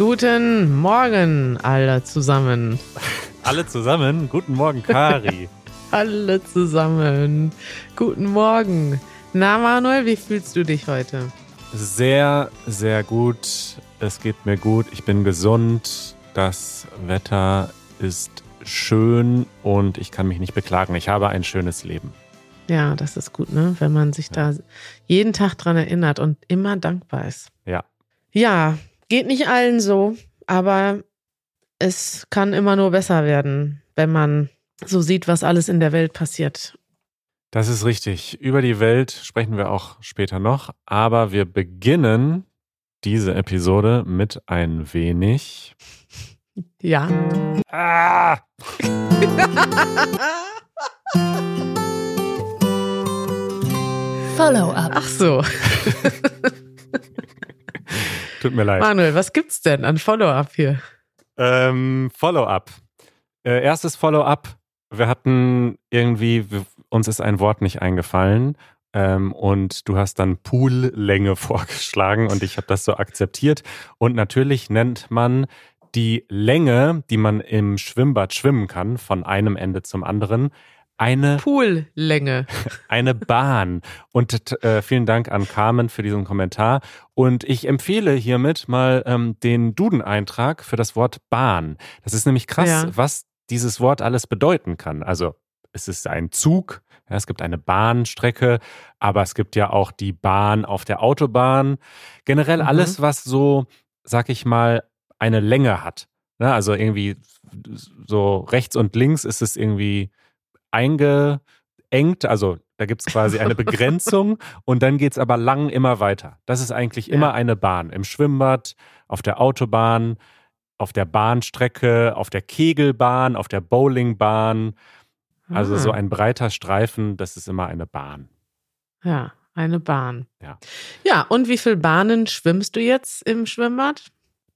Guten Morgen, alle zusammen. Alle zusammen? Guten Morgen, Kari. alle zusammen. Guten Morgen. Na, Manuel, wie fühlst du dich heute? Sehr, sehr gut. Es geht mir gut. Ich bin gesund. Das Wetter ist schön und ich kann mich nicht beklagen. Ich habe ein schönes Leben. Ja, das ist gut, ne? Wenn man sich da jeden Tag dran erinnert und immer dankbar ist. Ja. Ja, geht nicht allen so, aber es kann immer nur besser werden, wenn man so sieht, was alles in der Welt passiert. Das ist richtig. Über die Welt sprechen wir auch später noch, aber wir beginnen diese Episode mit ein wenig. Ja. Ah! Follow-up. Ach so. Tut mir leid. Manuel, was gibt's denn an Follow-up hier? Ähm, Follow-up. Äh, erstes Follow-up. Wir hatten irgendwie, wir, uns ist ein Wort nicht eingefallen. Ähm, und du hast dann Poollänge vorgeschlagen und ich habe das so akzeptiert. Und natürlich nennt man die Länge, die man im Schwimmbad schwimmen kann, von einem Ende zum anderen, eine Poollänge. eine Bahn. Und äh, vielen Dank an Carmen für diesen Kommentar. Und ich empfehle hiermit mal ähm, den Duden-Eintrag für das Wort Bahn. Das ist nämlich krass, Ja. was dieses Wort alles bedeuten kann. Also es ist ein Zug, ja, es gibt eine Bahnstrecke, aber es gibt ja auch die Bahn auf der Autobahn. Generell Mhm. alles, was so, sag ich mal, eine Länge hat. Ne? Also irgendwie so rechts und links ist es irgendwie eingeengt, also da gibt es quasi eine Begrenzung und dann geht es aber lang immer weiter. Das ist eigentlich Ja. immer eine Bahn. Im Schwimmbad, auf der Autobahn, auf der Bahnstrecke, auf der Kegelbahn, auf der Bowlingbahn. Also Ah, so ein breiter Streifen, das ist immer eine Bahn. Ja, eine Bahn. Ja. Ja, und wie viele Bahnen schwimmst du jetzt im Schwimmbad?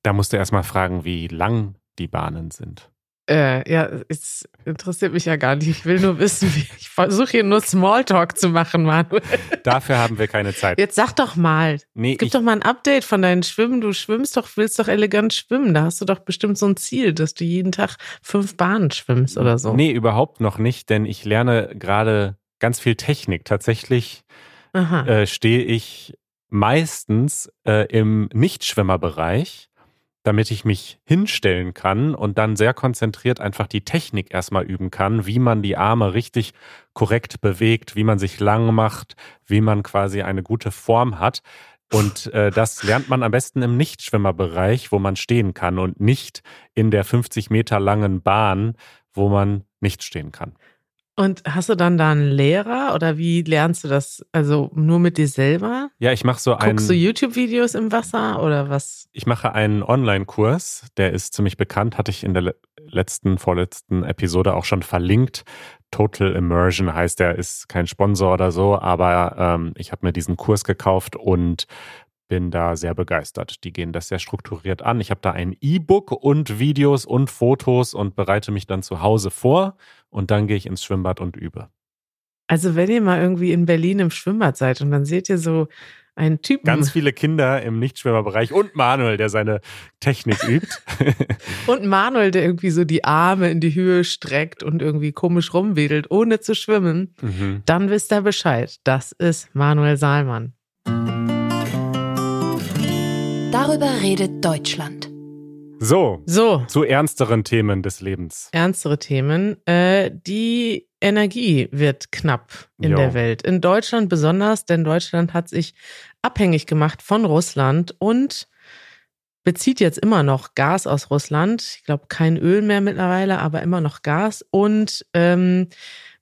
Da musst du erstmal fragen, wie lang die Bahnen sind. Äh, ja, es interessiert mich ja gar nicht. Ich will nur wissen, wie. Ich versuche hier nur Smalltalk zu machen, Manuel. Dafür haben wir keine Zeit. Jetzt sag doch mal. Nee, Gib doch mal ein Update von deinen Schwimmen. Du schwimmst doch, willst doch elegant schwimmen. Da hast du doch bestimmt so ein Ziel, dass du jeden Tag fünf Bahnen schwimmst oder so. Nee, überhaupt noch nicht, denn ich lerne gerade ganz viel Technik. Tatsächlich äh, stehe ich meistens äh, im Nichtschwimmerbereich, damit ich mich hinstellen kann und dann sehr konzentriert einfach die Technik erstmal üben kann, wie man die Arme richtig korrekt bewegt, wie man sich lang macht, wie man quasi eine gute Form hat. Und äh, das lernt man am besten im Nichtschwimmerbereich, wo man stehen kann und nicht in der 50 Meter langen Bahn, wo man nicht stehen kann. Und hast du dann da einen Lehrer oder wie lernst du das? Also nur mit dir selber? Ja, ich mache so einen. Guckst du YouTube-Videos im Wasser oder was? Ich mache einen Online-Kurs, der ist ziemlich bekannt, hatte ich in der le- letzten, vorletzten Episode auch schon verlinkt. Total Immersion heißt der, ist kein Sponsor oder so, aber ähm, ich habe mir diesen Kurs gekauft und bin da sehr begeistert. Die gehen das sehr strukturiert an. Ich habe da ein E-Book und Videos und Fotos und bereite mich dann zu Hause vor und dann gehe ich ins Schwimmbad und übe. Also wenn ihr mal irgendwie in Berlin im Schwimmbad seid und dann seht ihr so einen Typen Ganz viele Kinder im Nichtschwimmerbereich und Manuel, der seine Technik übt. und Manuel, der irgendwie so die Arme in die Höhe streckt und irgendwie komisch rumwedelt, ohne zu schwimmen, mhm. dann wisst ihr Bescheid. Das ist Manuel Saalmann. Darüber redet Deutschland. So, So, zu ernsteren Themen des Lebens. ernstere Themen. Äh, die Energie wird knapp in Jo. der Welt. In Deutschland besonders, denn Deutschland hat sich abhängig gemacht von Russland und bezieht jetzt immer noch Gas aus Russland. Ich glaube, kein Öl mehr mittlerweile, aber immer noch Gas. Und ähm,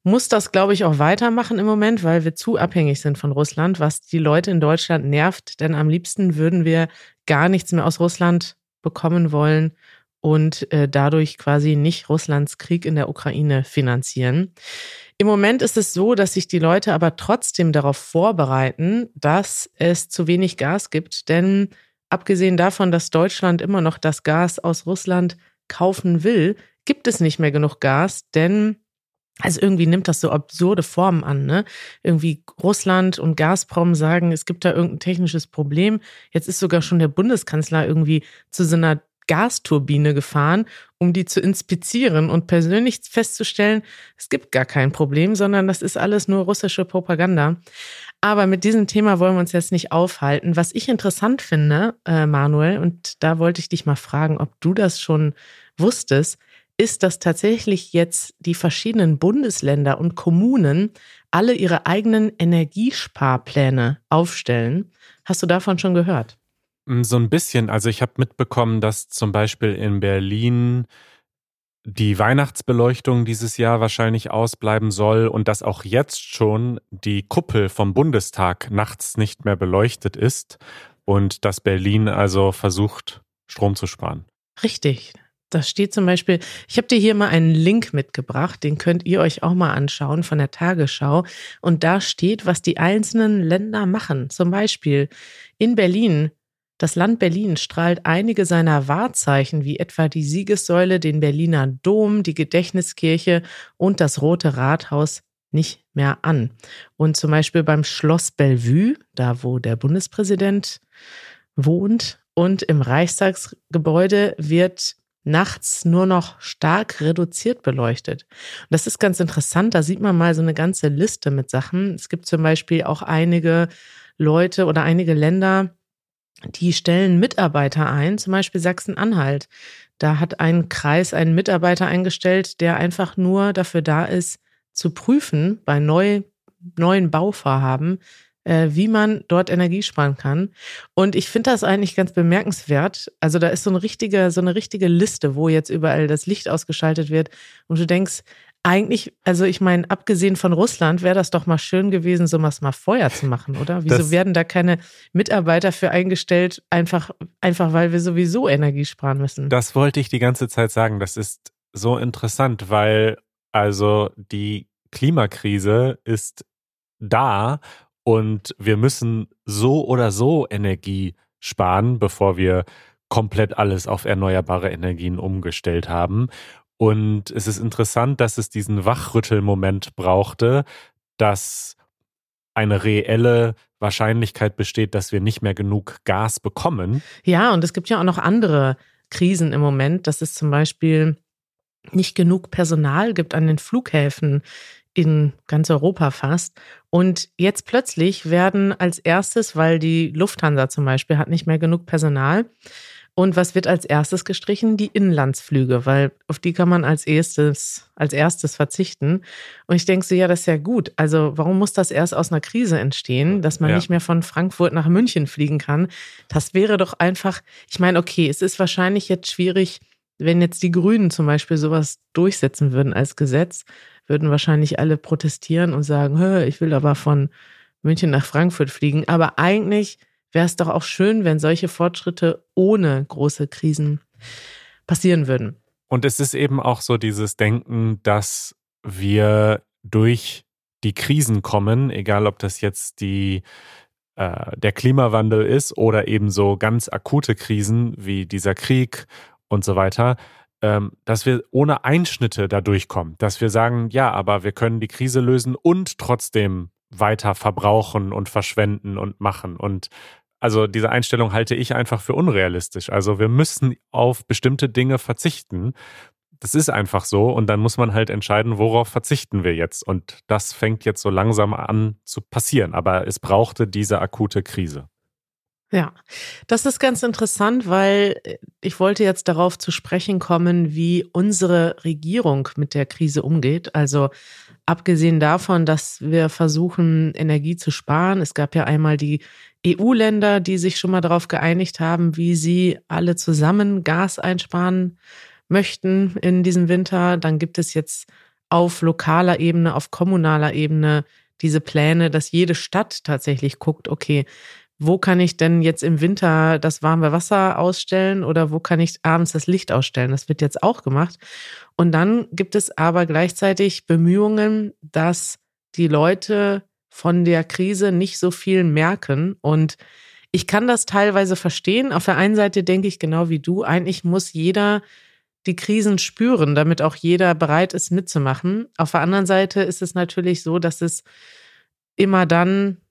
muss das, glaube ich, auch weitermachen im Moment, weil wir zu abhängig sind von Russland, was die Leute in Deutschland nervt. Denn am liebsten würden wir gar nichts mehr aus Russland bekommen wollen und äh, dadurch quasi nicht Russlands Krieg in der Ukraine finanzieren. Im Moment ist es so, dass sich die Leute aber trotzdem darauf vorbereiten, dass es zu wenig Gas gibt, denn abgesehen davon, dass Deutschland immer noch das Gas aus Russland kaufen will, gibt es nicht mehr genug Gas, denn also irgendwie nimmt das so absurde Formen an, ne? Irgendwie Russland und Gazprom sagen, es gibt da irgendein technisches Problem. Jetzt ist sogar schon der Bundeskanzler irgendwie zu so einer Gasturbine gefahren, um die zu inspizieren und persönlich festzustellen, es gibt gar kein Problem, sondern das ist alles nur russische Propaganda. Aber mit diesem Thema wollen wir uns jetzt nicht aufhalten. Was ich interessant finde, äh, Manuel, und da wollte ich dich mal fragen, ob du das schon wusstest, ist, dass tatsächlich jetzt die verschiedenen Bundesländer und Kommunen alle ihre eigenen Energiesparpläne aufstellen. Hast du davon schon gehört? Mm, so ein bisschen. Also ich habe mitbekommen, dass zum Beispiel in Berlin die Weihnachtsbeleuchtung dieses Jahr wahrscheinlich ausbleiben soll und dass auch jetzt schon die Kuppel vom Bundestag nachts nicht mehr beleuchtet ist und dass Berlin also versucht, Strom zu sparen. Richtig. Da steht zum Beispiel, ich habe dir hier mal einen Link mitgebracht, den könnt ihr euch auch mal anschauen von der Tagesschau. Und da steht, was die einzelnen Länder machen. Zum Beispiel in Berlin das Land Berlin strahlt einige seiner Wahrzeichen, wie etwa die Siegessäule, den Berliner Dom, die Gedächtniskirche und das Rote Rathaus, nicht mehr an. Und zum Beispiel beim Schloss Bellevue, da wo der Bundespräsident wohnt, und im Reichstagsgebäude wird nachts nur noch stark reduziert beleuchtet. Und das ist ganz interessant, da sieht man mal so eine ganze Liste mit Sachen. Es gibt zum Beispiel auch einige Leute oder einige Länder, die stellen Mitarbeiter ein, zum Beispiel Sachsen-Anhalt. Da hat ein Kreis einen Mitarbeiter eingestellt, der einfach nur dafür da ist, zu prüfen bei neu, neuen Bauvorhaben, wie man dort Energie sparen kann. Und ich finde das eigentlich ganz bemerkenswert. Also da ist so eine richtige, so eine richtige Liste, wo jetzt überall das Licht ausgeschaltet wird. Und du denkst, eigentlich, also ich meine, abgesehen von Russland wäre das doch mal schön gewesen, sowas mal vorher zu machen, oder? Wieso das, werden da keine Mitarbeiter für eingestellt, einfach, einfach weil wir sowieso Energie sparen müssen? Das wollte ich die ganze Zeit sagen. Das ist so interessant, weil also die Klimakrise ist da und wir müssen so oder so Energie sparen, bevor wir komplett alles auf erneuerbare Energien umgestellt haben. Und es ist interessant, dass es diesen Wachrüttelmoment brauchte, dass eine reelle Wahrscheinlichkeit besteht, dass wir nicht mehr genug Gas bekommen. Ja, und es gibt ja auch noch andere Krisen im Moment, dass es zum Beispiel nicht genug Personal gibt an den Flughäfen in ganz Europa fast. Und jetzt plötzlich werden als erstes, weil die Lufthansa zum Beispiel hat nicht mehr genug Personal, und was wird als erstes gestrichen? Die Inlandsflüge, weil auf die kann man als erstes, als erstes verzichten. Und ich denke so, ja, das ist ja gut. Also warum muss das erst aus einer Krise entstehen, dass man ja. nicht mehr von Frankfurt nach München fliegen kann? Das wäre doch einfach, ich meine, okay, es ist wahrscheinlich jetzt schwierig, wenn jetzt die Grünen zum Beispiel sowas durchsetzen würden als Gesetz, würden wahrscheinlich alle protestieren und sagen, ich will aber von München nach Frankfurt fliegen. Aber eigentlich wäre es doch auch schön, wenn solche Fortschritte ohne große Krisen passieren würden. Und es ist eben auch so dieses Denken, dass wir durch die Krisen kommen, egal ob das jetzt die äh, der Klimawandel ist oder eben so ganz akute Krisen wie dieser Krieg und so weiter, dass wir ohne Einschnitte da durchkommen. Dass wir sagen, ja, aber wir können die Krise lösen und trotzdem weiter verbrauchen und verschwenden und machen. Und also diese Einstellung halte ich einfach für unrealistisch. Also wir müssen auf bestimmte Dinge verzichten. Das ist einfach so und dann muss man halt entscheiden, worauf verzichten wir jetzt. Und das fängt jetzt so langsam an zu passieren. Aber es brauchte diese akute Krise. Ja, das ist ganz interessant, weil ich wollte jetzt darauf zu sprechen kommen, wie unsere Regierung mit der Krise umgeht. Also abgesehen davon, dass wir versuchen, Energie zu sparen. Es gab ja einmal die EU-Länder, die sich schon mal darauf geeinigt haben, wie sie alle zusammen Gas einsparen möchten in diesem Winter. Dann gibt es jetzt auf lokaler Ebene, auf kommunaler Ebene diese Pläne, dass jede Stadt tatsächlich guckt, okay, wo kann ich denn jetzt im Winter das warme Wasser ausstellen oder wo kann ich abends das Licht ausstellen? Das wird jetzt auch gemacht. Und dann gibt es aber gleichzeitig Bemühungen, dass die Leute von der Krise nicht so viel merken. Und ich kann das teilweise verstehen. Auf der einen Seite denke ich genau wie du, eigentlich muss jeder die Krisen spüren, damit auch jeder bereit ist mitzumachen. Auf der anderen Seite ist es natürlich so, dass es immer dann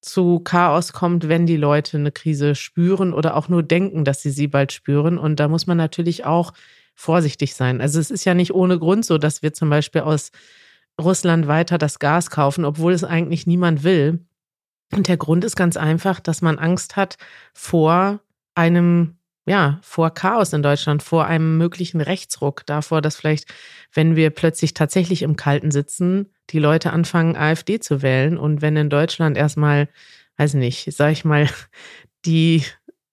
zu Chaos kommt, wenn die Leute eine Krise spüren oder auch nur denken, dass sie sie bald spüren. Und da muss man natürlich auch vorsichtig sein. Also es ist ja nicht ohne Grund so, dass wir zum Beispiel aus Russland weiter das Gas kaufen, obwohl es eigentlich niemand will. Und der Grund ist ganz einfach, dass man Angst hat vor einem, ja, vor Chaos in Deutschland, vor einem möglichen Rechtsruck, davor, dass vielleicht, wenn wir plötzlich tatsächlich im Kalten sitzen, die Leute anfangen, AfD zu wählen. Und wenn in Deutschland erstmal, weiß nicht, sag ich mal, die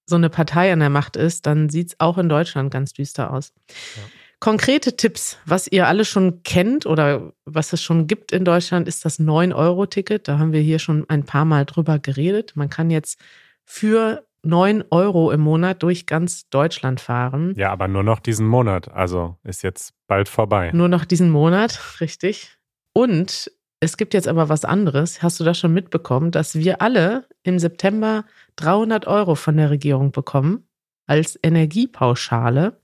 so eine Partei an der Macht ist, dann sieht es auch in Deutschland ganz düster aus. Ja. Konkrete Tipps, was ihr alle schon kennt oder was es schon gibt in Deutschland, ist das 9-Euro-Ticket. Da haben wir hier schon ein paar Mal drüber geredet. Man kann jetzt für 9 Euro im Monat durch ganz Deutschland fahren. Ja, aber nur noch diesen Monat. Also ist jetzt bald vorbei. Nur noch diesen Monat, richtig. Und es gibt jetzt aber was anderes. Hast du das schon mitbekommen, dass wir alle im September 300 Euro von der Regierung bekommen als Energiepauschale?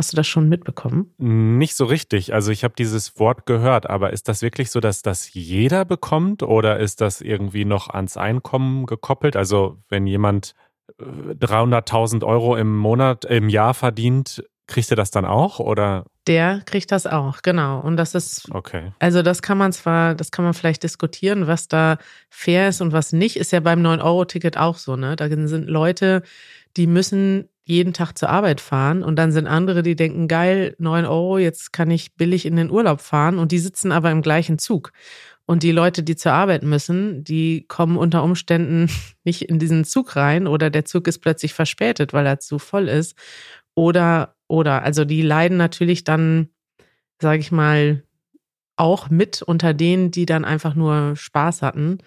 Hast du das schon mitbekommen? Nicht so richtig. Also ich habe dieses Wort gehört, aber ist das wirklich so, dass das jeder bekommt oder ist das irgendwie noch ans Einkommen gekoppelt? Also wenn jemand 300.000 äh, Euro im Monat, im Jahr verdient, kriegt er das dann auch oder? Der kriegt das auch, genau. Und das ist, okay. also das kann man zwar, das kann man vielleicht diskutieren, was da fair ist und was nicht, ist ja beim 9-Euro-Ticket auch so, ne? Da sind Leute, die müssen jeden Tag zur Arbeit fahren und dann sind andere, die denken, geil, 9 Euro, jetzt kann ich billig in den Urlaub fahren und die sitzen aber im gleichen Zug. Und die Leute, die zur Arbeit müssen, die kommen unter Umständen nicht in diesen Zug rein oder der Zug ist plötzlich verspätet, weil er zu voll ist. Oder, oder, also die leiden natürlich dann, sage ich mal, auch mit unter denen, die dann einfach nur Spaß hatten.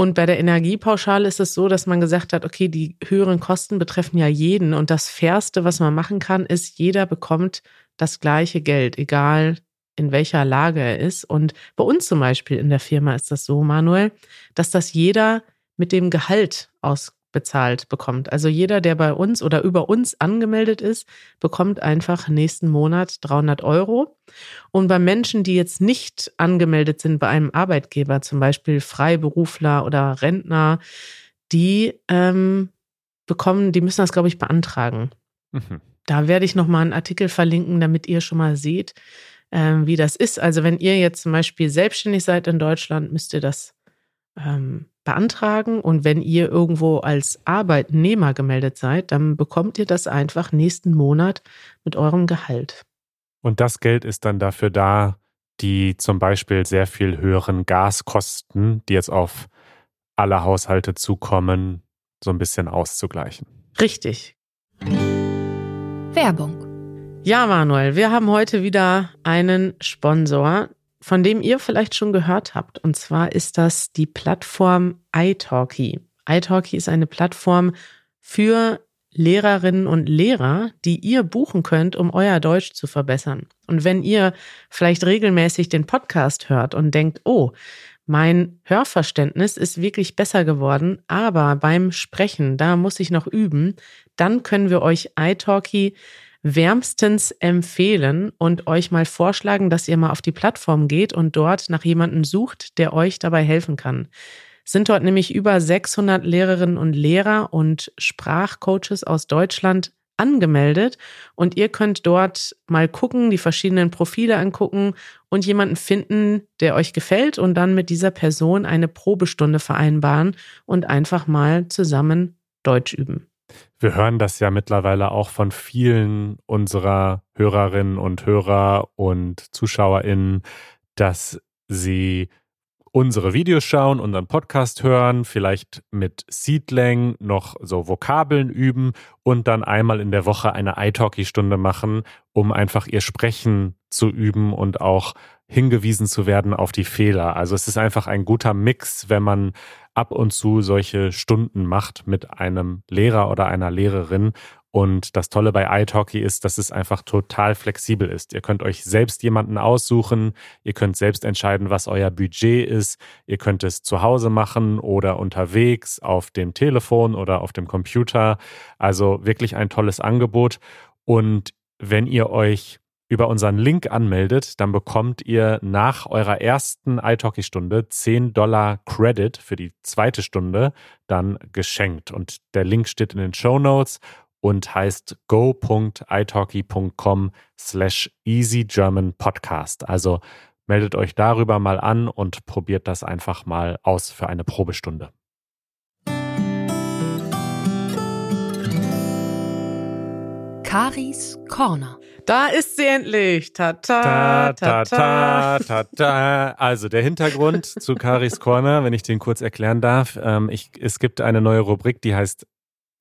Und bei der Energiepauschale ist es so, dass man gesagt hat, okay, die höheren Kosten betreffen ja jeden. Und das Fairste, was man machen kann, ist, jeder bekommt das gleiche Geld, egal in welcher Lage er ist. Und bei uns zum Beispiel in der Firma ist das so, Manuel, dass das jeder mit dem Gehalt aus bezahlt bekommt. Also jeder, der bei uns oder über uns angemeldet ist, bekommt einfach nächsten Monat 300 Euro. Und bei Menschen, die jetzt nicht angemeldet sind bei einem Arbeitgeber, zum Beispiel Freiberufler oder Rentner, die ähm, bekommen, die müssen das, glaube ich, beantragen. Mhm. Da werde ich nochmal einen Artikel verlinken, damit ihr schon mal seht, ähm, wie das ist. Also wenn ihr jetzt zum Beispiel selbstständig seid in Deutschland, müsst ihr das ähm, beantragen und wenn ihr irgendwo als Arbeitnehmer gemeldet seid, dann bekommt ihr das einfach nächsten Monat mit eurem Gehalt. Und das Geld ist dann dafür da, die zum Beispiel sehr viel höheren Gaskosten, die jetzt auf alle Haushalte zukommen, so ein bisschen auszugleichen. Richtig. Werbung. Ja, Manuel, wir haben heute wieder einen Sponsor, von dem ihr vielleicht schon gehört habt. Und zwar ist das die Plattform iTalki. iTalki ist eine Plattform für Lehrerinnen und Lehrer, die ihr buchen könnt, um euer Deutsch zu verbessern. Und wenn ihr vielleicht regelmäßig den Podcast hört und denkt, oh, mein Hörverständnis ist wirklich besser geworden, aber beim Sprechen, da muss ich noch üben, dann können wir euch iTalki wärmstens empfehlen und euch mal vorschlagen, dass ihr mal auf die Plattform geht und dort nach jemandem sucht, der euch dabei helfen kann. Sind dort nämlich über 600 Lehrerinnen und Lehrer und Sprachcoaches aus Deutschland angemeldet und ihr könnt dort mal gucken, die verschiedenen Profile angucken und jemanden finden, der euch gefällt und dann mit dieser Person eine Probestunde vereinbaren und einfach mal zusammen Deutsch üben. Wir hören das ja mittlerweile auch von vielen unserer Hörerinnen und Hörer und ZuschauerInnen, dass sie unsere Videos schauen, unseren Podcast hören, vielleicht mit Seedlang noch so Vokabeln üben und dann einmal in der Woche eine iTalki-Stunde machen, um einfach ihr Sprechen zu üben und auch hingewiesen zu werden auf die Fehler. Also es ist einfach ein guter Mix, wenn man ab und zu solche Stunden macht mit einem Lehrer oder einer Lehrerin. Und das Tolle bei iTalki ist, dass es einfach total flexibel ist. Ihr könnt euch selbst jemanden aussuchen, ihr könnt selbst entscheiden, was euer Budget ist. Ihr könnt es zu Hause machen oder unterwegs auf dem Telefon oder auf dem Computer. Also wirklich ein tolles Angebot. Und wenn ihr euch über unseren Link anmeldet, dann bekommt ihr nach eurer ersten italki-Stunde 10 Dollar Credit für die zweite Stunde dann geschenkt. Und der Link steht in den Show Notes und heißt go.italki.com slash easygermanpodcast. Also meldet euch darüber mal an und probiert das einfach mal aus für eine Probestunde. Karis Corner. Da ist sie endlich. Ta ta ta ta ta. ta. Also der Hintergrund zu Karis Corner, wenn ich den kurz erklären darf. Ähm, ich, es gibt eine neue Rubrik, die heißt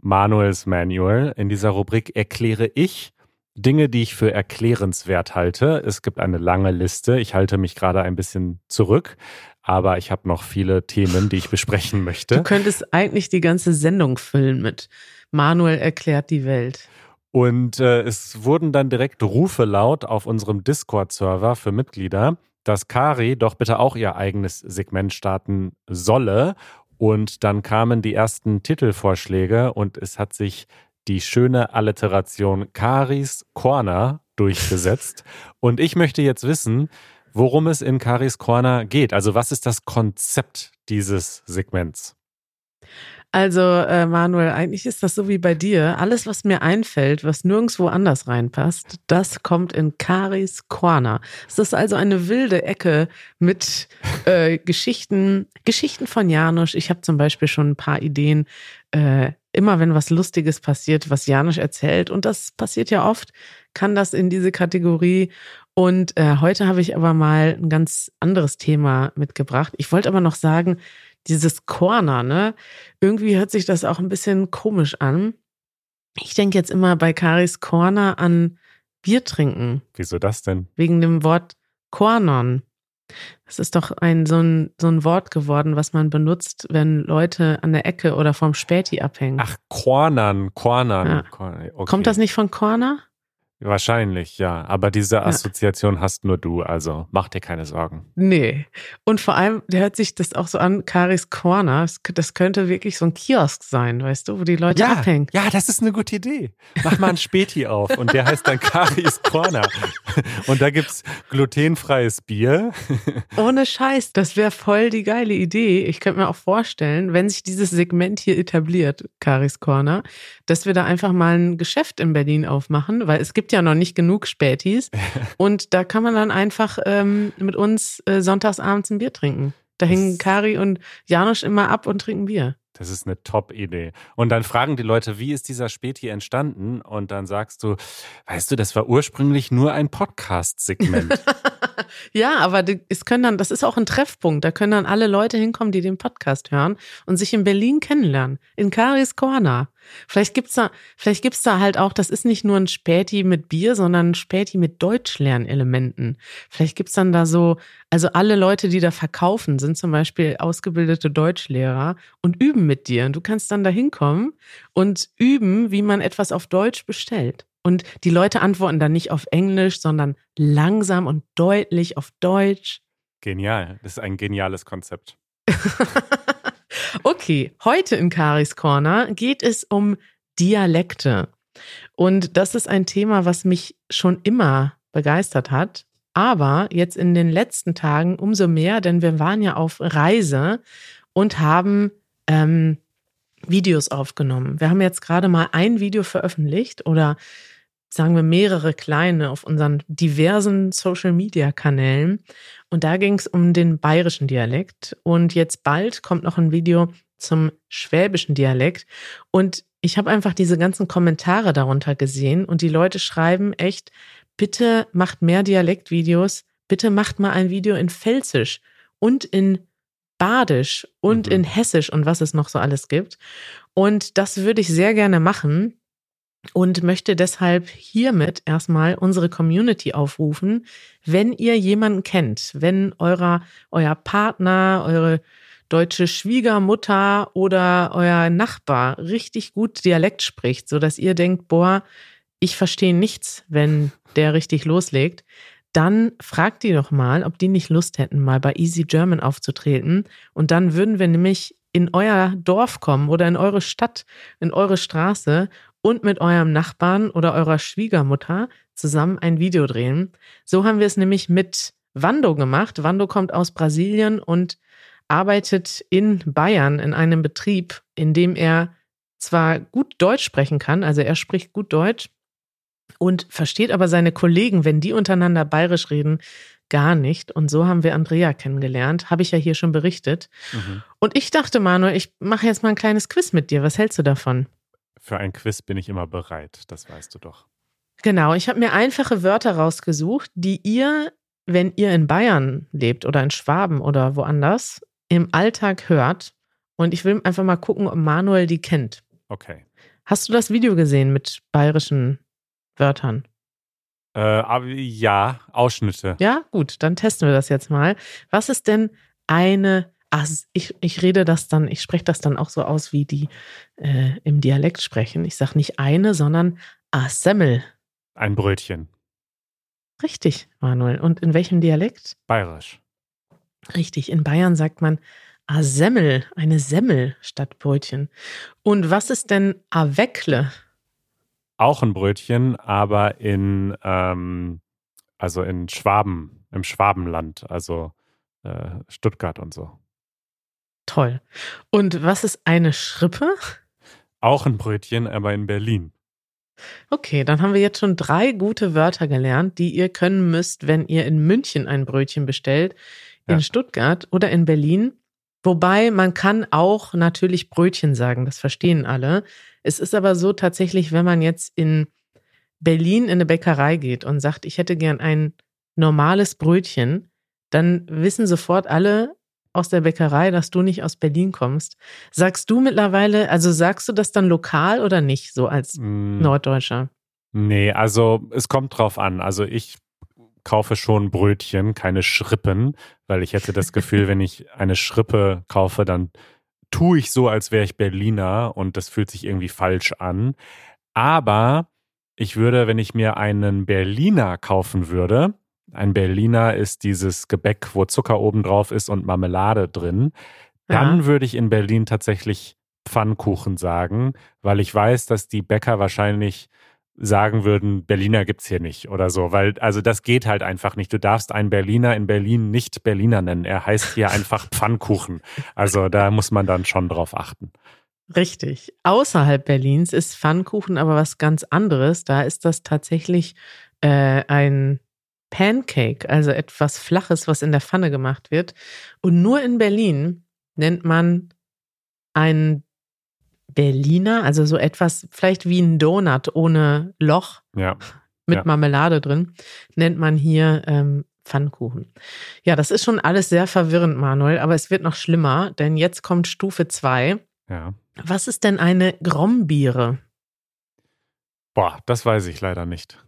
Manuels Manual. In dieser Rubrik erkläre ich Dinge, die ich für erklärenswert halte. Es gibt eine lange Liste. Ich halte mich gerade ein bisschen zurück, aber ich habe noch viele Themen, die ich besprechen möchte. Du könntest eigentlich die ganze Sendung füllen mit Manuel erklärt die Welt. Und äh, es wurden dann direkt Rufe laut auf unserem Discord-Server für Mitglieder, dass Kari doch bitte auch ihr eigenes Segment starten solle. Und dann kamen die ersten Titelvorschläge und es hat sich die schöne Alliteration Karis Corner durchgesetzt. und ich möchte jetzt wissen, worum es in Karis Corner geht. Also was ist das Konzept dieses Segments? Also, äh, Manuel, eigentlich ist das so wie bei dir. Alles, was mir einfällt, was nirgendwo anders reinpasst, das kommt in Karis Corner. Es ist also eine wilde Ecke mit äh, Geschichten, Geschichten von Janusz. Ich habe zum Beispiel schon ein paar Ideen. Äh, immer wenn was Lustiges passiert, was Janusz erzählt, und das passiert ja oft, kann das in diese Kategorie. Und äh, heute habe ich aber mal ein ganz anderes Thema mitgebracht. Ich wollte aber noch sagen, dieses Corner, ne? Irgendwie hört sich das auch ein bisschen komisch an. Ich denke jetzt immer bei Karis Corner an Bier trinken. Wieso das denn? Wegen dem Wort Cornern. Das ist doch ein so, ein so ein Wort geworden, was man benutzt, wenn Leute an der Ecke oder vom Späti abhängen. Ach, Cornern, Cornern. Ja. Okay. Kommt das nicht von Corner? Wahrscheinlich, ja. Aber diese Assoziation ja. hast nur du, also mach dir keine Sorgen. Nee. Und vor allem, der hört sich das auch so an, Karis Corner. Das könnte wirklich so ein Kiosk sein, weißt du, wo die Leute ja, abhängen. Ja, das ist eine gute Idee. Mach mal ein Späti auf und der heißt dann Karis Corner. Und da gibt's glutenfreies Bier. Ohne Scheiß, das wäre voll die geile Idee. Ich könnte mir auch vorstellen, wenn sich dieses Segment hier etabliert, Karis Corner, dass wir da einfach mal ein Geschäft in Berlin aufmachen, weil es gibt ja noch nicht genug Spätis. und da kann man dann einfach ähm, mit uns äh, sonntagsabends ein Bier trinken. Da hängen Kari und Janusz immer ab und trinken Bier. Das ist eine Top-Idee. Und dann fragen die Leute, wie ist dieser Späti entstanden? Und dann sagst du, weißt du, das war ursprünglich nur ein Podcast-Segment. ja, aber es können dann, das ist auch ein Treffpunkt. Da können dann alle Leute hinkommen, die den Podcast hören und sich in Berlin kennenlernen. In Karis Corner. Vielleicht gibt's da, vielleicht gibt's da halt auch, das ist nicht nur ein Späti mit Bier, sondern ein Späti mit Deutschlernelementen. Vielleicht gibt's dann da so, also alle Leute, die da verkaufen, sind zum Beispiel ausgebildete Deutschlehrer und üben mit dir. Und du kannst dann da hinkommen und üben, wie man etwas auf Deutsch bestellt. Und die Leute antworten dann nicht auf Englisch, sondern langsam und deutlich auf Deutsch. Genial. Das ist ein geniales Konzept. okay, heute in Karis Corner geht es um Dialekte. Und das ist ein Thema, was mich schon immer begeistert hat. Aber jetzt in den letzten Tagen umso mehr, denn wir waren ja auf Reise und haben ähm, Videos aufgenommen. Wir haben jetzt gerade mal ein Video veröffentlicht oder sagen wir, mehrere kleine auf unseren diversen Social-Media-Kanälen. Und da ging es um den bayerischen Dialekt. Und jetzt bald kommt noch ein Video zum schwäbischen Dialekt. Und ich habe einfach diese ganzen Kommentare darunter gesehen und die Leute schreiben echt, bitte macht mehr Dialektvideos, bitte macht mal ein Video in Pfälzisch und in Badisch und mhm. in Hessisch und was es noch so alles gibt. Und das würde ich sehr gerne machen und möchte deshalb hiermit erstmal unsere Community aufrufen. Wenn ihr jemanden kennt, wenn eurer, euer Partner, eure deutsche Schwiegermutter oder euer Nachbar richtig gut Dialekt spricht, so dass ihr denkt, boah, ich verstehe nichts, wenn der richtig loslegt, dann fragt die doch mal, ob die nicht Lust hätten, mal bei Easy German aufzutreten. Und dann würden wir nämlich in euer Dorf kommen oder in eure Stadt, in eure Straße und mit eurem Nachbarn oder eurer Schwiegermutter zusammen ein Video drehen. So haben wir es nämlich mit Wando gemacht. Wando kommt aus Brasilien und arbeitet in Bayern in einem Betrieb, in dem er zwar gut Deutsch sprechen kann, also er spricht gut Deutsch und versteht aber seine Kollegen, wenn die untereinander bayerisch reden, gar nicht. Und so haben wir Andrea kennengelernt, habe ich ja hier schon berichtet. Mhm. Und ich dachte, Manuel, ich mache jetzt mal ein kleines Quiz mit dir. Was hältst du davon? Für ein Quiz bin ich immer bereit, das weißt du doch. Genau, ich habe mir einfache Wörter rausgesucht, die ihr, wenn ihr in Bayern lebt oder in Schwaben oder woanders, im Alltag hört. Und ich will einfach mal gucken, ob Manuel die kennt. Okay. Hast du das Video gesehen mit bayerischen Wörtern? Äh, ja, Ausschnitte. Ja, gut, dann testen wir das jetzt mal. Was ist denn eine, ich, ich rede das dann, ich spreche das dann auch so aus, wie die äh, im Dialekt sprechen. Ich sage nicht eine, sondern a Semmel. Ein Brötchen. Richtig, Manuel. Und in welchem Dialekt? Bayerisch. Richtig, in Bayern sagt man a Semmel, eine Semmel statt Brötchen. Und was ist denn a Weckle? auch ein Brötchen, aber in, ähm, also in Schwaben, im Schwabenland, also äh, Stuttgart und so. Toll. Und was ist eine Schrippe? Auch ein Brötchen, aber in Berlin. Okay, dann haben wir jetzt schon drei gute Wörter gelernt, die ihr können müsst, wenn ihr in München ein Brötchen bestellt, in ja. Stuttgart oder in Berlin. Wobei man kann auch natürlich Brötchen sagen, das verstehen alle. Es ist aber so tatsächlich, wenn man jetzt in Berlin in eine Bäckerei geht und sagt, ich hätte gern ein normales Brötchen, dann wissen sofort alle aus der Bäckerei, dass du nicht aus Berlin kommst. Sagst du mittlerweile, also sagst du das dann lokal oder nicht, so als mm. Norddeutscher? Nee, also es kommt drauf an. Also ich kaufe schon Brötchen, keine Schrippen, weil ich hätte das Gefühl, wenn ich eine Schrippe kaufe, dann tue ich so, als wäre ich Berliner und das fühlt sich irgendwie falsch an. Aber ich würde, wenn ich mir einen Berliner kaufen würde, ein Berliner ist dieses Gebäck, wo Zucker oben drauf ist und Marmelade drin, dann ja. würde ich in Berlin tatsächlich Pfannkuchen sagen, weil ich weiß, dass die Bäcker wahrscheinlich sagen würden, Berliner gibt's hier nicht oder so, weil also das geht halt einfach nicht. Du darfst einen Berliner in Berlin nicht Berliner nennen. Er heißt hier einfach Pfannkuchen. Also da muss man dann schon drauf achten. Richtig. Außerhalb Berlins ist Pfannkuchen aber was ganz anderes. Da ist das tatsächlich äh, ein Pancake, also etwas Flaches, was in der Pfanne gemacht wird. Und nur in Berlin nennt man einen Berliner, also so etwas, vielleicht wie ein Donut ohne Loch ja. mit ja. Marmelade drin, nennt man hier ähm, Pfannkuchen. Ja, das ist schon alles sehr verwirrend, Manuel, aber es wird noch schlimmer, denn jetzt kommt Stufe 2. Ja. Was ist denn eine Grombiere? Boah, das weiß ich leider nicht.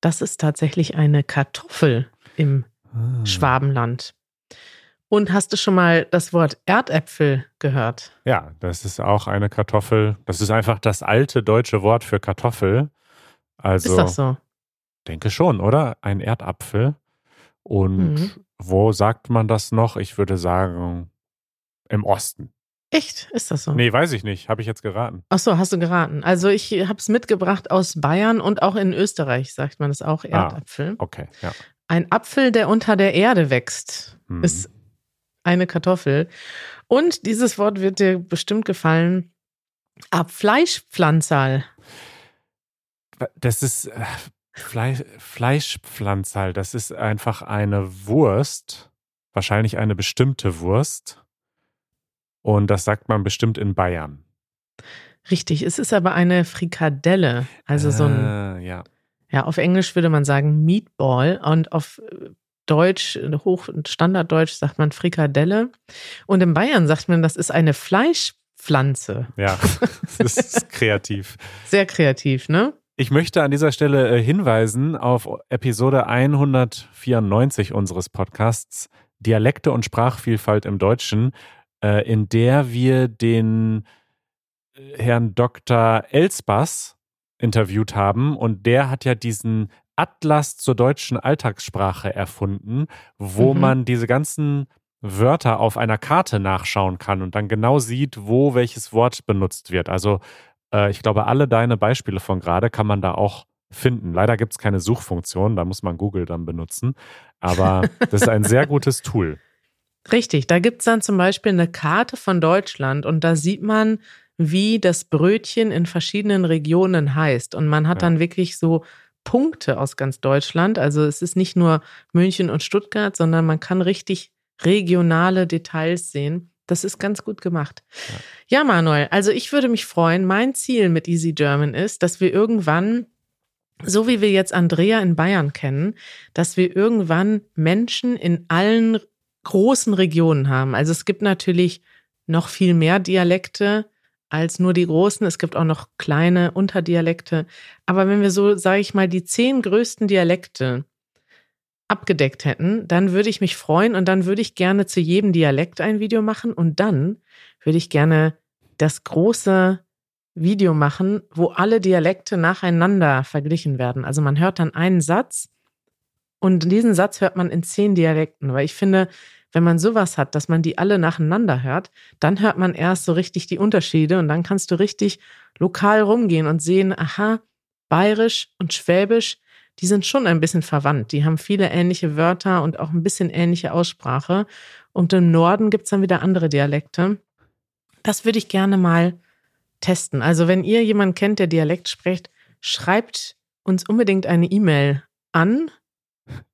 Das ist tatsächlich eine Kartoffel im ah. Schwabenland. Und hast du schon mal das Wort Erdäpfel gehört? Ja, das ist auch eine Kartoffel. Das ist einfach das alte deutsche Wort für Kartoffel. Also, ist das so? Denke schon, oder? Ein Erdapfel. Und mhm. wo sagt man das noch? Ich würde sagen, im Osten. Echt? Ist das so? Nee, weiß ich nicht. Habe ich jetzt geraten. Ach so, hast du geraten. Also ich habe es mitgebracht aus Bayern und auch in Österreich sagt man es auch ah, Erdapfel. Ah, okay, ja. Ein Apfel, der unter der Erde wächst, mhm. ist eine Kartoffel. Und dieses Wort wird dir bestimmt gefallen. Ab Fleischpflanzal. Das ist äh, Fleisch, Fleischpflanzal. Das ist einfach eine Wurst. Wahrscheinlich eine bestimmte Wurst. Und das sagt man bestimmt in Bayern. Richtig, es ist aber eine Frikadelle. Also so ein. Äh, ja. Ja, auf Englisch würde man sagen Meatball und auf Deutsch, Hoch- und Standarddeutsch sagt man Frikadelle. Und in Bayern sagt man, das ist eine Fleischpflanze. Ja, das ist kreativ. Sehr kreativ, ne? Ich möchte an dieser Stelle äh, hinweisen auf Episode 194 unseres Podcasts Dialekte und Sprachvielfalt im Deutschen, äh, in der wir den äh, Herrn Dr. Elsbass interviewt haben und der hat ja diesen Atlas zur deutschen Alltagssprache erfunden, wo mhm. man diese ganzen Wörter auf einer Karte nachschauen kann und dann genau sieht, wo welches Wort benutzt wird. Also äh, ich glaube, alle deine Beispiele von gerade kann man da auch finden. Leider gibt es keine Suchfunktion, da muss man Google dann benutzen. Aber das ist ein sehr gutes Tool. Richtig, da gibt es dann zum Beispiel eine Karte von Deutschland und da sieht man, wie das Brötchen in verschiedenen Regionen heißt. Und man hat dann wirklich so Punkte aus ganz Deutschland. Also es ist nicht nur München und Stuttgart, sondern man kann richtig regionale Details sehen. Das ist ganz gut gemacht. Ja. ja, Manuel, also ich würde mich freuen. Mein Ziel mit Easy German ist, dass wir irgendwann so wie wir jetzt Andrea in Bayern kennen, dass wir irgendwann Menschen in allen großen Regionen haben. Also es gibt natürlich noch viel mehr Dialekte als nur die großen. Es gibt auch noch kleine Unterdialekte. Aber wenn wir so, sage ich mal, die zehn größten Dialekte abgedeckt hätten, dann würde ich mich freuen und dann würde ich gerne zu jedem Dialekt ein Video machen und dann würde ich gerne das große Video machen, wo alle Dialekte nacheinander verglichen werden. Also man hört dann einen Satz und diesen Satz hört man in zehn Dialekten, weil ich finde, wenn man sowas hat, dass man die alle nacheinander hört, dann hört man erst so richtig die Unterschiede und dann kannst du richtig lokal rumgehen und sehen, aha, bayerisch und schwäbisch, die sind schon ein bisschen verwandt. Die haben viele ähnliche Wörter und auch ein bisschen ähnliche Aussprache. Und im Norden gibt es dann wieder andere Dialekte. Das würde ich gerne mal testen. Also wenn ihr jemanden kennt, der Dialekt spricht, schreibt uns unbedingt eine E-Mail an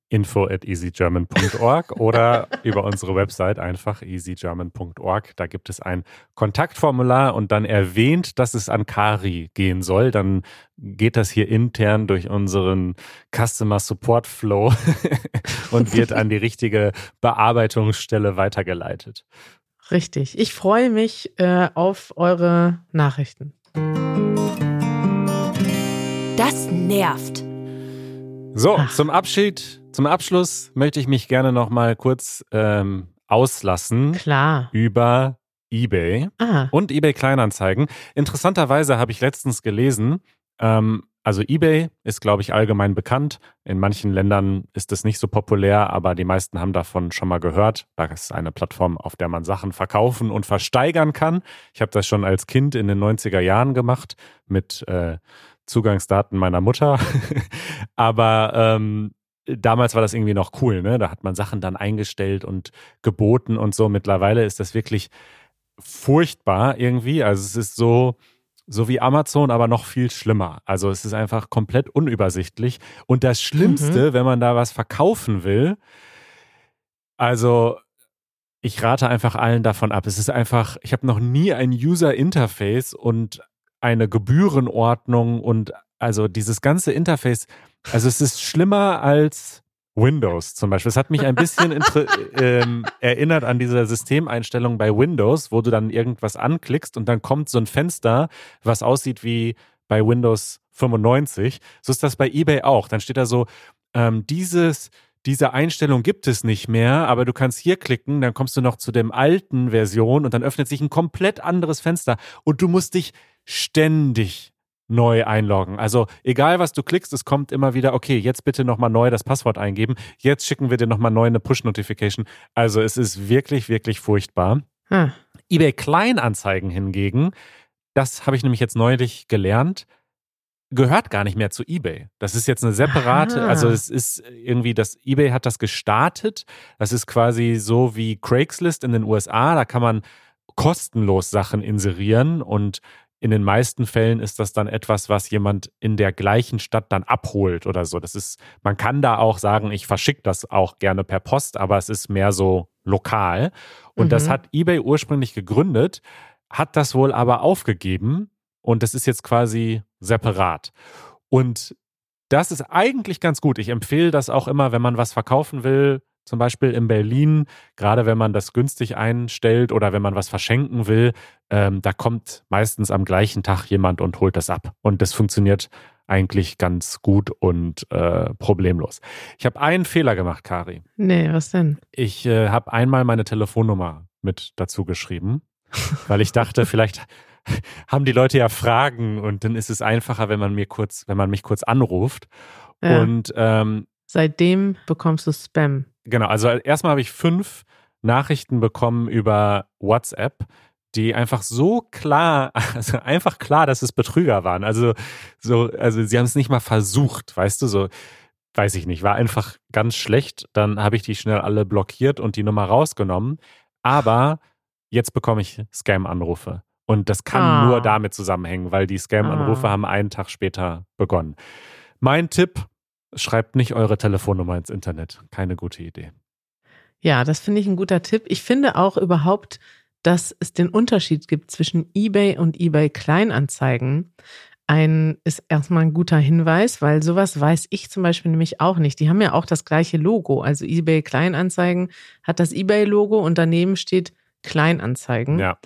info at easygerman.org oder über unsere Website einfach easygerman.org. Da gibt es ein Kontaktformular und dann erwähnt, dass es an Kari gehen soll. Dann geht das hier intern durch unseren Customer Support Flow und wird an die richtige Bearbeitungsstelle weitergeleitet. Richtig. Ich freue mich äh, auf eure Nachrichten. Das nervt. So, Ach. zum Abschied, zum Abschluss möchte ich mich gerne noch mal kurz ähm, auslassen. Klar. Über eBay ah. und eBay Kleinanzeigen. Interessanterweise habe ich letztens gelesen, ähm, also eBay ist, glaube ich, allgemein bekannt. In manchen Ländern ist es nicht so populär, aber die meisten haben davon schon mal gehört. Das ist eine Plattform, auf der man Sachen verkaufen und versteigern kann. Ich habe das schon als Kind in den 90er Jahren gemacht mit äh, Zugangsdaten meiner Mutter. aber ähm, damals war das irgendwie noch cool, ne? Da hat man Sachen dann eingestellt und geboten und so. Mittlerweile ist das wirklich furchtbar irgendwie. Also es ist so so wie Amazon, aber noch viel schlimmer. Also es ist einfach komplett unübersichtlich. Und das Schlimmste, mhm. wenn man da was verkaufen will, also ich rate einfach allen davon ab. Es ist einfach, ich habe noch nie ein User Interface und eine Gebührenordnung und also dieses ganze Interface, also es ist schlimmer als Windows zum Beispiel. Es hat mich ein bisschen ähm, erinnert an diese Systemeinstellung bei Windows, wo du dann irgendwas anklickst und dann kommt so ein Fenster, was aussieht wie bei Windows 95. So ist das bei eBay auch. Dann steht da so, ähm, dieses diese Einstellung gibt es nicht mehr, aber du kannst hier klicken, dann kommst du noch zu dem alten Version und dann öffnet sich ein komplett anderes Fenster und du musst dich ständig neu einloggen. Also egal, was du klickst, es kommt immer wieder, okay, jetzt bitte nochmal neu das Passwort eingeben. Jetzt schicken wir dir nochmal neu eine Push-Notification. Also es ist wirklich, wirklich furchtbar. Hm. eBay Kleinanzeigen hingegen, das habe ich nämlich jetzt neulich gelernt, gehört gar nicht mehr zu eBay. Das ist jetzt eine separate, Aha. also es ist irgendwie, das eBay hat das gestartet. Das ist quasi so wie Craigslist in den USA. Da kann man kostenlos Sachen inserieren und in den meisten Fällen ist das dann etwas, was jemand in der gleichen Stadt dann abholt oder so. Das ist, man kann da auch sagen, ich verschicke das auch gerne per Post, aber es ist mehr so lokal. Und mhm. das hat eBay ursprünglich gegründet, hat das wohl aber aufgegeben und das ist jetzt quasi separat. Und das ist eigentlich ganz gut. Ich empfehle das auch immer, wenn man was verkaufen will, zum Beispiel in Berlin, gerade wenn man das günstig einstellt oder wenn man was verschenken will, ähm, da kommt meistens am gleichen Tag jemand und holt das ab. Und das funktioniert eigentlich ganz gut und äh, problemlos. Ich habe einen Fehler gemacht, Kari. Nee, was denn? Ich äh, habe einmal meine Telefonnummer mit dazu geschrieben, weil ich dachte, vielleicht haben die Leute ja Fragen und dann ist es einfacher, wenn man mir kurz, wenn man mich kurz anruft. Ja. Und ähm, seitdem bekommst du Spam. Genau, also erstmal habe ich fünf Nachrichten bekommen über WhatsApp, die einfach so klar, also einfach klar, dass es Betrüger waren. Also so, also sie haben es nicht mal versucht, weißt du, so weiß ich nicht, war einfach ganz schlecht. Dann habe ich die schnell alle blockiert und die Nummer rausgenommen. Aber jetzt bekomme ich Scam-Anrufe. Und das kann Ah. nur damit zusammenhängen, weil die Scam-Anrufe Ah. haben einen Tag später begonnen. Mein Tipp, schreibt nicht eure Telefonnummer ins Internet. Keine gute Idee. Ja, das finde ich ein guter Tipp. Ich finde auch überhaupt, dass es den Unterschied gibt zwischen eBay und eBay Kleinanzeigen. Ein ist erstmal ein guter Hinweis, weil sowas weiß ich zum Beispiel nämlich auch nicht. Die haben ja auch das gleiche Logo. Also eBay Kleinanzeigen hat das eBay-Logo und daneben steht Kleinanzeigen. Ja.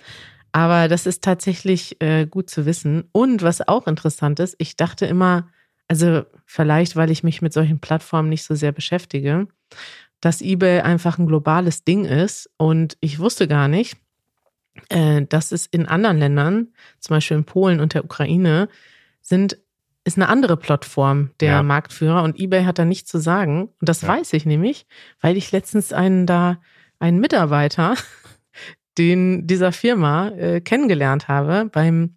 Aber das ist tatsächlich äh, gut zu wissen. Und was auch interessant ist, ich dachte immer, also vielleicht, weil ich mich mit solchen Plattformen nicht so sehr beschäftige, dass eBay einfach ein globales Ding ist. Und ich wusste gar nicht, äh, dass es in anderen Ländern, zum Beispiel in Polen und der Ukraine, sind, ist eine andere Plattform der Ja. Marktführer und eBay hat da nichts zu sagen. Und das Ja. weiß ich nämlich, weil ich letztens einen da, einen Mitarbeiter, den dieser Firma äh, kennengelernt habe beim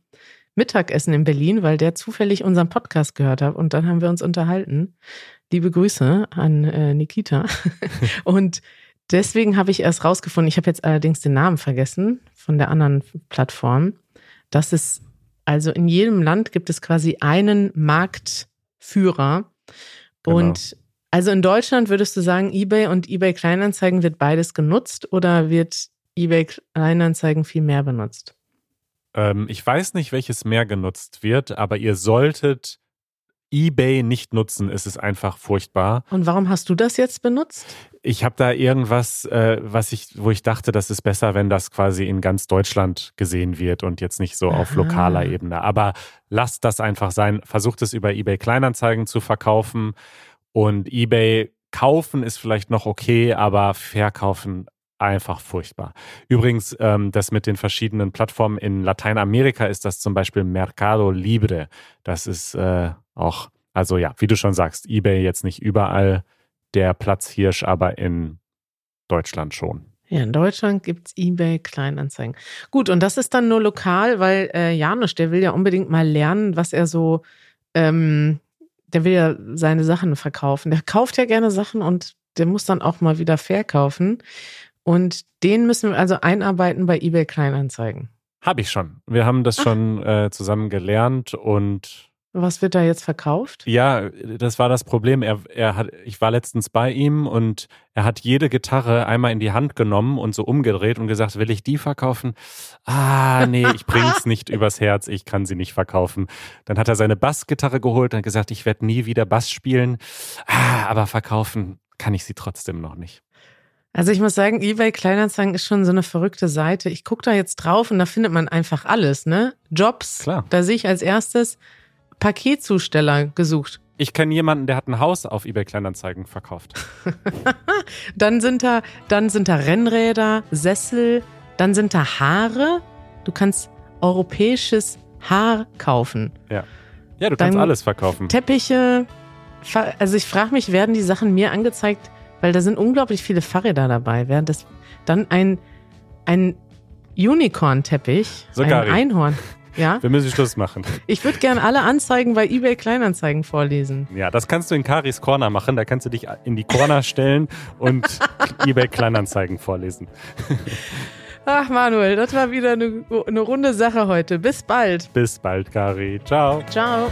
Mittagessen in Berlin, weil der zufällig unseren Podcast gehört hat und dann haben wir uns unterhalten. Liebe Grüße an äh, Nikita. und deswegen habe ich erst rausgefunden, ich habe jetzt allerdings den Namen vergessen von der anderen Plattform, dass es also in jedem Land gibt es quasi einen Marktführer. Genau. Und also in Deutschland würdest du sagen, eBay und eBay Kleinanzeigen wird beides genutzt oder wird eBay Kleinanzeigen viel mehr benutzt? Ähm, ich weiß nicht, welches mehr genutzt wird, aber ihr solltet eBay nicht nutzen. Es ist einfach furchtbar. Und warum hast du das jetzt benutzt? Ich habe da irgendwas, äh, was ich, wo ich dachte, das ist besser, wenn das quasi in ganz Deutschland gesehen wird und jetzt nicht so auf Aha. lokaler Ebene. Aber lasst das einfach sein. Versucht es über eBay Kleinanzeigen zu verkaufen und eBay kaufen ist vielleicht noch okay, aber verkaufen einfach furchtbar. Übrigens, ähm, das mit den verschiedenen Plattformen in Lateinamerika ist das zum Beispiel Mercado Libre. Das ist äh, auch, also ja, wie du schon sagst, eBay jetzt nicht überall der Platzhirsch, aber in Deutschland schon. Ja, in Deutschland gibt's eBay Kleinanzeigen. Gut, und das ist dann nur lokal, weil äh, Janusz, der will ja unbedingt mal lernen, was er so, ähm, der will ja seine Sachen verkaufen. Der kauft ja gerne Sachen und der muss dann auch mal wieder verkaufen. Und den müssen wir also einarbeiten bei eBay Kleinanzeigen. Habe ich schon. Wir haben das schon äh, zusammen gelernt und Was wird da jetzt verkauft? ja, das war das Problem. Er, er hat, ich war letztens bei ihm und er hat jede Gitarre einmal in die Hand genommen und so umgedreht und gesagt, will ich die verkaufen? Ah, nee, ich bring's nicht übers Herz, ich kann sie nicht verkaufen. Dann hat er seine Bassgitarre geholt und hat gesagt, ich werde nie wieder Bass spielen. Ah, aber verkaufen kann ich sie trotzdem noch nicht. Also ich muss sagen, eBay Kleinanzeigen ist schon so eine verrückte Seite. Ich gucke da jetzt drauf und da findet man einfach alles, ne? Jobs, Klar. da sehe ich als erstes Paketzusteller gesucht. Ich kenne jemanden, der hat ein Haus auf eBay Kleinanzeigen verkauft. Dann sind da, dann sind da Rennräder, Sessel, dann sind da Haare. Du kannst europäisches Haar kaufen. Ja, du kannst Dann- alles verkaufen. Teppiche. Also ich frage mich, werden die Sachen mir angezeigt, weil da sind unglaublich viele Fahrräder dabei. Während das dann ein, ein Unicorn-Teppich, So, ein Gary. Einhorn. Ja, Wir müssen Schluss machen. ich würde gerne alle Anzeigen bei eBay Kleinanzeigen vorlesen. Ja, das kannst du in Karis Corner machen. Da kannst du dich in die Corner stellen und eBay Kleinanzeigen vorlesen. Ach Manuel, das war wieder eine, eine runde Sache heute. Bis bald. Bis bald, Kari. Ciao. Ciao.